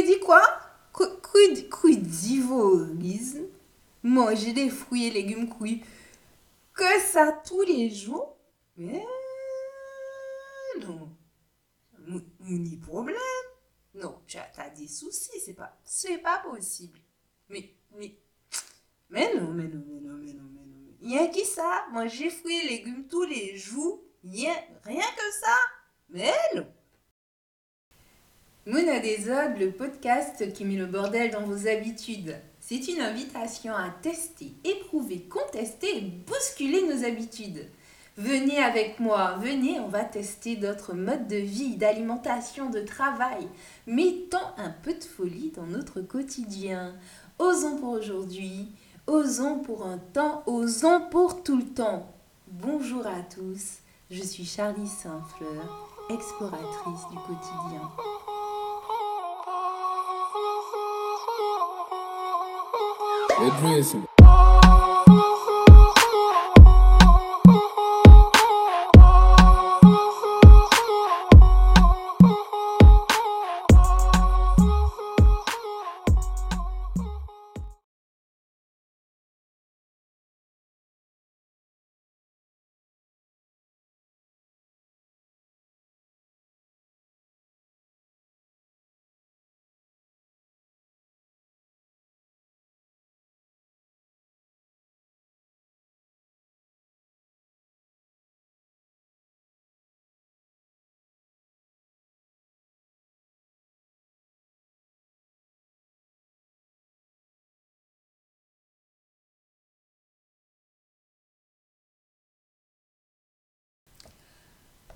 dit quoi? Crudivorisme Manger des fruits et légumes cuits. Que ça tous les jours? Mais non. Ni problème. Non, tu as des soucis, c'est pas, c'est pas possible. Mais, mais, mais non, mais non, mais non, mais non, mais non. A qui ça? Manger fruits et légumes tous les jours? Rien, rien que ça? Mais non. Mouna Desod, le podcast qui met le bordel dans vos habitudes. C'est une invitation à tester, éprouver, contester et bousculer nos habitudes. Venez avec moi, venez, on va tester d'autres modes de vie, d'alimentation, de travail. Mettons un peu de folie dans notre quotidien. Osons pour aujourd'hui, osons pour un temps, osons pour tout le temps. Bonjour à tous, je suis Charlie Saint-Fleur, exploratrice du quotidien. Pedríssimo.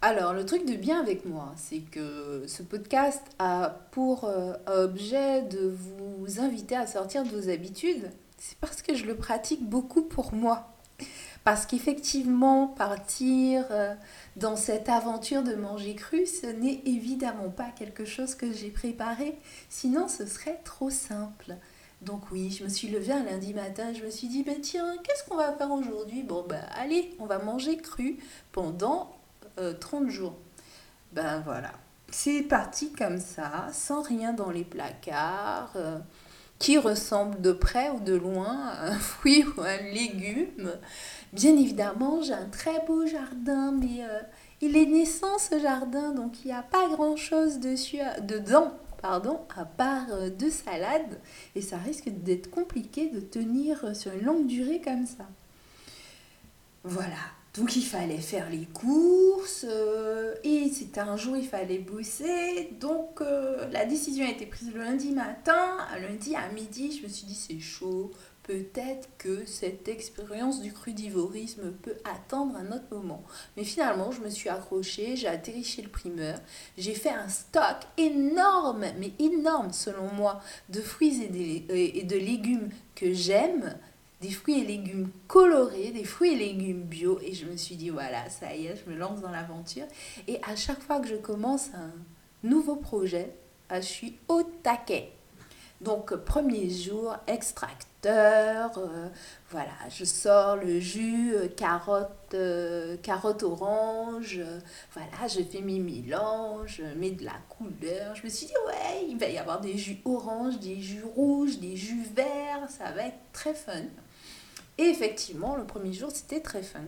Alors, le truc de bien avec moi, c'est que ce podcast a pour euh, objet de vous inviter à sortir de vos habitudes. C'est parce que je le pratique beaucoup pour moi. Parce qu'effectivement, partir euh, dans cette aventure de manger cru, ce n'est évidemment pas quelque chose que j'ai préparé. Sinon, ce serait trop simple. Donc oui, je me suis levée un lundi matin, je me suis dit, ben tiens, qu'est-ce qu'on va faire aujourd'hui? Bon, ben allez, on va manger cru pendant 30 euh, jours. Ben voilà. C'est parti comme ça, sans rien dans les placards, euh, qui ressemble de près ou de loin à un fruit ou un légume. Bien évidemment, j'ai un très beau jardin, mais euh, il est naissant ce jardin, donc il n'y a pas grand-chose dessus, dedans, pardon, à part deux salades, et ça risque d'être compliqué de tenir sur une longue durée comme ça. Voilà, donc il fallait faire les courses euh, et c'était un jour il fallait bosser. Donc euh, la décision a été prise le lundi matin. Lundi à midi, je me suis dit c'est chaud. Peut-être que cette expérience du crudivorisme peut attendre un autre moment. Mais finalement, je me suis accrochée, j'ai atterri chez le primeur, j'ai fait un stock énorme, mais énorme selon moi, de fruits et de légumes que j'aime des fruits et légumes colorés, des fruits et légumes bio. Et je me suis dit, voilà, ça y est, je me lance dans l'aventure. Et à chaque fois que je commence un nouveau projet, je suis au taquet. Donc, premier jour, extracteur, euh, voilà, je sors le jus, euh, carotte, euh, carotte orange, voilà, je fais mes mélanges, je mets de la couleur. Je me suis dit, ouais, il va y avoir des jus orange, des jus rouges, des jus verts, ça va être très fun. Et effectivement, le premier jour, c'était très fun.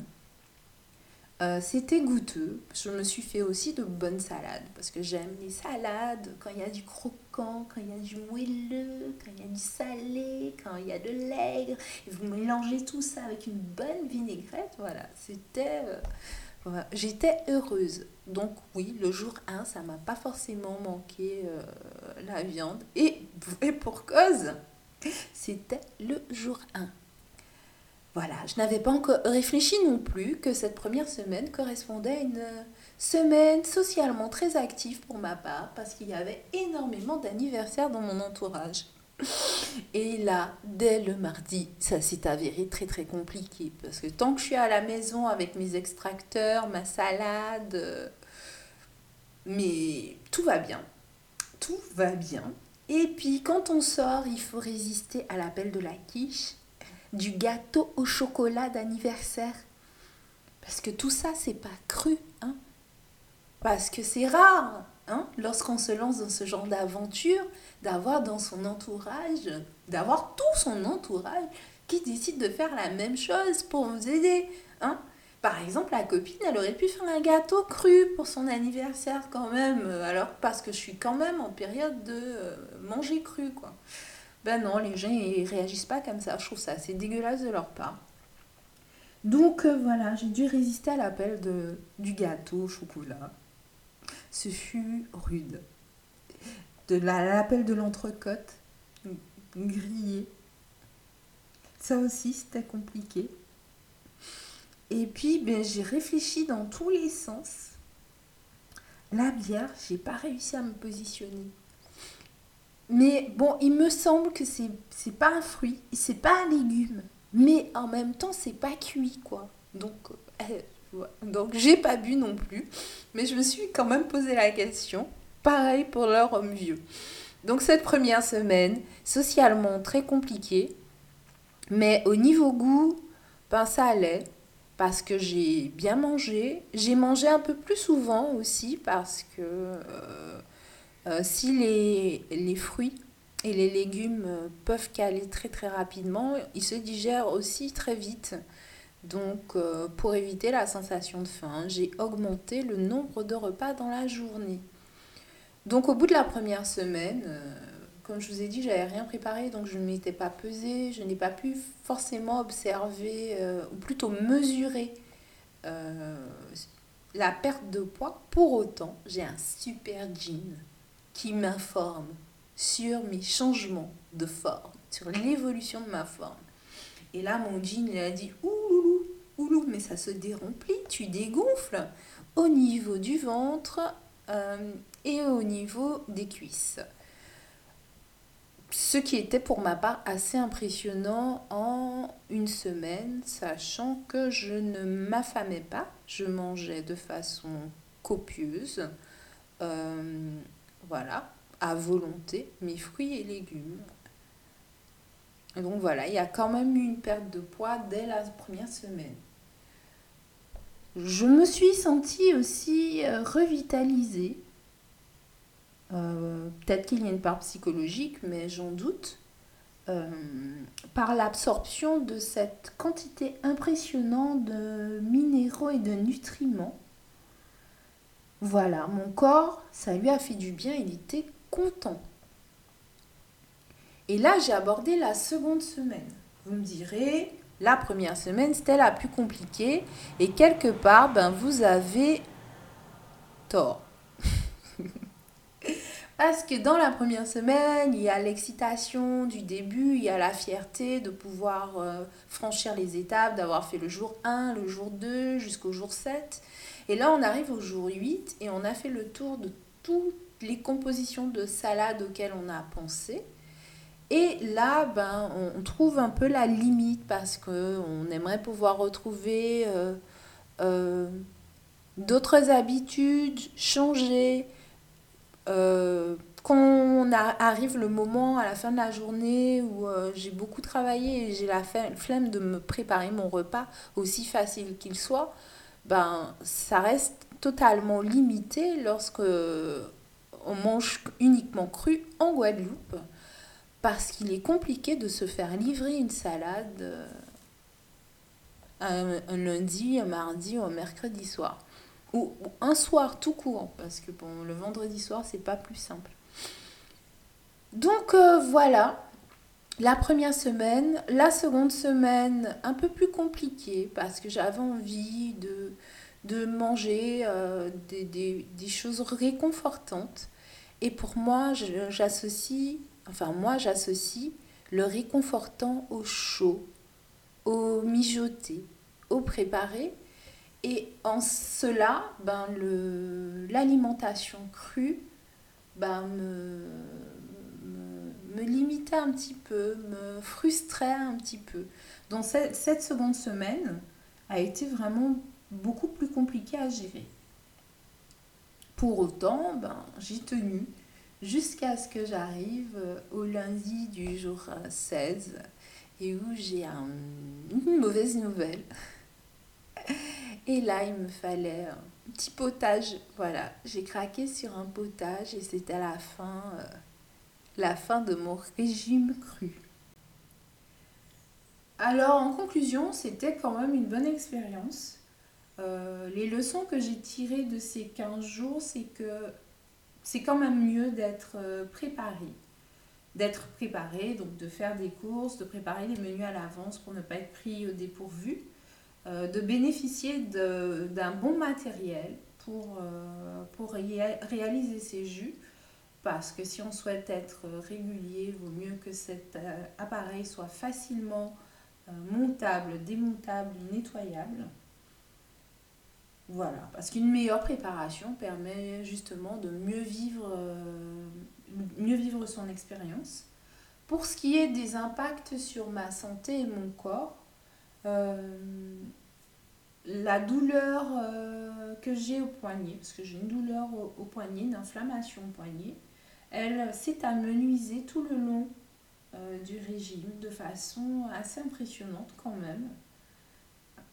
Euh, c'était goûteux. Je me suis fait aussi de bonnes salades parce que j'aime les salades quand il y a du croquant, quand il y a du moelleux, quand il y a du salé, quand il y a de l'aigre. Et vous mélangez tout ça avec une bonne vinaigrette. Voilà, c'était. Euh, j'étais heureuse. Donc, oui, le jour 1, ça m'a pas forcément manqué euh, la viande. Et, et pour cause, c'était le jour 1. Voilà, je n'avais pas encore réfléchi non plus que cette première semaine correspondait à une semaine socialement très active pour ma part parce qu'il y avait énormément d'anniversaires dans mon entourage. Et là, dès le mardi, ça s'est avéré très très compliqué parce que tant que je suis à la maison avec mes extracteurs, ma salade, euh, mais tout va bien. Tout va bien. Et puis quand on sort, il faut résister à l'appel de la quiche du gâteau au chocolat d'anniversaire. Parce que tout ça, c'est pas cru, hein. Parce que c'est rare. hein, lorsqu'on se lance dans ce genre d'aventure, d'avoir dans son entourage, d'avoir tout son entourage qui décide de faire la même chose pour vous aider. Hein. Par exemple, la copine, elle aurait pu faire un gâteau cru pour son anniversaire quand même, alors parce que je suis quand même en période de euh, manger cru, quoi. Ben non, les gens, ils réagissent pas comme ça. Je trouve ça assez dégueulasse de leur part. Donc euh, voilà, j'ai dû résister à l'appel du gâteau au chocolat. Ce fut rude. De l'appel de l'entrecôte grillée. Ça aussi, c'était compliqué. Et puis, ben, j'ai réfléchi dans tous les sens. La bière, j'ai pas réussi à me positionner. Mais bon, il me semble que c'est, c'est pas un fruit, c'est pas un légume. Mais en même temps, c'est pas cuit, quoi. Donc, euh, donc j'ai pas bu non plus. Mais je me suis quand même posé la question. Pareil pour leur homme vieux. Donc cette première semaine, socialement très compliquée. Mais au niveau goût, ben ça allait parce que j'ai bien mangé. J'ai mangé un peu plus souvent aussi parce que euh, euh, si les, fruits et les légumes euh, peuvent caler très très rapidement, ils se digèrent aussi très vite. Donc pour éviter la sensation de faim, j'ai augmenté le nombre de repas dans la journée. Donc au bout de la première semaine, comme je vous ai dit, j'avais rien préparé, donc je ne m'étais pas pesée, je n'ai pas pu forcément observer, euh, ou plutôt mesurer euh, la perte de poids. Pour autant, j'ai un super jean qui m'informe sur mes changements de forme, sur l'évolution de ma forme. Et là, mon jean, il a dit Ouloulou, oulou, mais ça se déremplit, tu dégonfles au niveau du ventre euh, et au niveau des cuisses ce qui était pour ma part assez impressionnant en une semaine, sachant que je ne m'affamais pas, je mangeais de façon copieuse, euh, voilà, à volonté, mes fruits et légumes. donc voilà, il y a quand même eu une perte de poids dès la première semaine. Je me suis sentie aussi euh, revitalisée euh, peut-être qu'il y a une part psychologique, mais j'en doute, euh, par l'absorption de cette quantité impressionnante de minéraux et de nutriments. Voilà, mon corps, ça lui a fait du bien, il était content. Et là, j'ai abordé la seconde semaine. Vous me direz, la première semaine, c'était la plus compliquée. Et quelque part, ben, vous avez tort. Parce que dans la première semaine, il y a l'excitation du début, il y a la fierté de pouvoir euh, franchir les étapes, d'avoir fait le jour 1, le jour 2, jusqu'au jour 7. Et là, on arrive au jour 8 et on a fait le tour de toutes les compositions de salade auxquelles on a pensé. Et là, ben, on trouve un peu la limite parce qu'on aimerait pouvoir retrouver euh, euh, d'autres habitudes, changer, euh, quand arrive le moment à la fin de la journée où j'ai beaucoup travaillé et j'ai la flemme de me préparer mon repas aussi facile qu'il soit, ben ça reste totalement limité lorsque on mange uniquement cru en Guadeloupe parce qu'il est compliqué de se faire livrer une salade euh, un, un lundi, un mardi ou un mercredi soir ou, un soir tout court, parce que bon, le vendredi soir, c'est pas plus simple. Donc euh, voilà, la première semaine, la seconde semaine, un peu plus compliquée, parce que j'avais envie de, manger euh, des, choses réconfortantes. Et pour moi, j'associe, enfin moi j'associe le réconfortant au chaud, au mijoté, au préparé. Et en cela, ben, l'alimentation crue ben, me, me, limitait un petit peu, me frustrait un petit peu. Donc cette, seconde semaine a été vraiment beaucoup plus compliquée à gérer. Pour autant, ben, j'ai tenu jusqu'à ce que j'arrive au lundi du jour 16 et où j'ai une mauvaise nouvelle. Et là, il me fallait petit potage. Voilà, j'ai craqué sur un potage et c'était la fin, euh, la fin de mon régime cru. Alors en conclusion, c'était quand même une bonne expérience. Euh, les leçons que j'ai tirées de ces 15 jours, c'est que c'est quand même mieux d'être euh, préparé. D'être préparé, donc de faire des courses, de préparer les menus à l'avance pour ne pas être pris au dépourvu. Euh, de bénéficier d'un bon matériel pour, pour réaliser ces jus. Parce que si on souhaite être régulier, il vaut mieux que cet euh, appareil soit facilement montable, démontable, nettoyable. Voilà, parce qu'une meilleure préparation permet justement de mieux vivre, mieux vivre son expérience. Pour ce qui est des impacts sur ma santé et mon corps, la douleur euh, que j'ai au poignet, parce que j'ai une douleur au, poignet, une inflammation au poignet, elle s'est amenuisée tout le long euh, du régime de façon assez impressionnante quand même.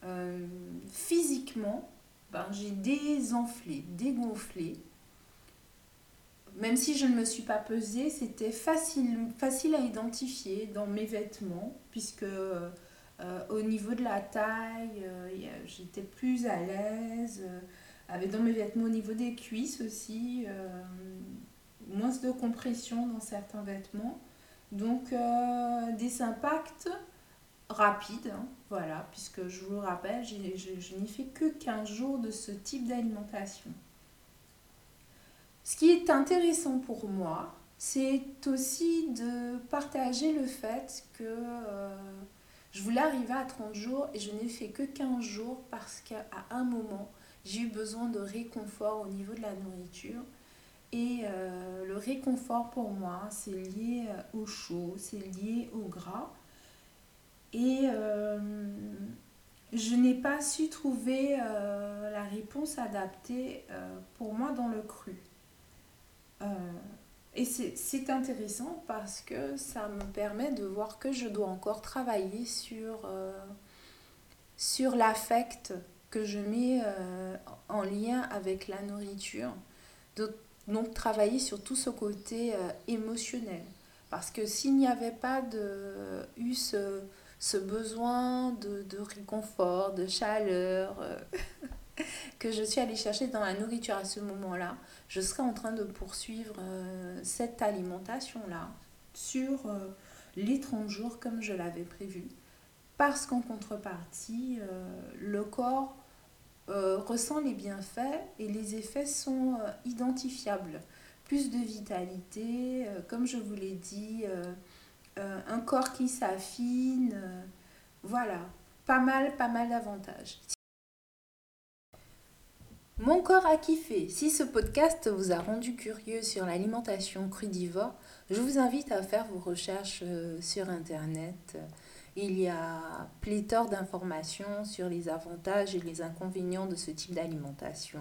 Euh, physiquement, ben, j'ai désenflé, dégonflé. Même si je ne me suis pas pesée, c'était facile, facile à identifier dans mes vêtements, puisque euh, au niveau de la taille, euh, j'étais plus à l'aise. Euh, avec dans mes vêtements au niveau des cuisses aussi, moins de compression dans certains vêtements. Donc des impacts rapides, hein, voilà, puisque je vous le rappelle, je, je n'ai fait que 15 jours de ce type d'alimentation. Ce qui est intéressant pour moi, c'est aussi de partager le fait que je voulais arriver à 30 jours et je n'ai fait que 15 jours parce qu'à un moment, j'ai eu besoin de réconfort au niveau de la nourriture. Et euh, le réconfort pour moi, c'est lié euh, au chaud, c'est lié au gras. Et euh, je n'ai pas su trouver la réponse adaptée pour moi dans le cru. Et c'est intéressant parce que ça me permet de voir que je dois encore travailler sur, euh, sur l'affect que je mets euh, en lien avec la nourriture. Donc, travailler sur tout ce côté euh, émotionnel. Parce que s'il n'y avait pas de, eu ce, ce besoin de, de, réconfort, de chaleur, que je suis allée chercher dans la nourriture à ce moment-là, je serais en train de poursuivre euh, cette alimentation-là sur euh, les 30 jours comme je l'avais prévu. Parce qu'en contrepartie, euh, le corps ressent les bienfaits et les effets sont identifiables. Plus de vitalité, comme je vous l'ai dit, un corps qui s'affine, voilà, pas mal, pas mal d'avantages. Mon corps a kiffé. Si ce podcast vous a rendu curieux sur l'alimentation crudivore, je vous invite à faire vos recherches euh, sur Internet. Il y a pléthore d'informations sur les avantages et les inconvénients de ce type d'alimentation.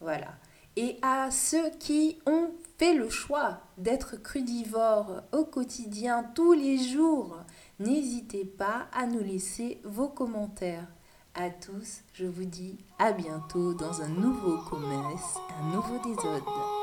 Voilà. Et à ceux qui ont fait le choix d'être crudivores au quotidien tous les jours, n'hésitez pas à nous laisser vos commentaires à tous, je vous dis à bientôt dans un nouveau commerce, un nouveau désordre.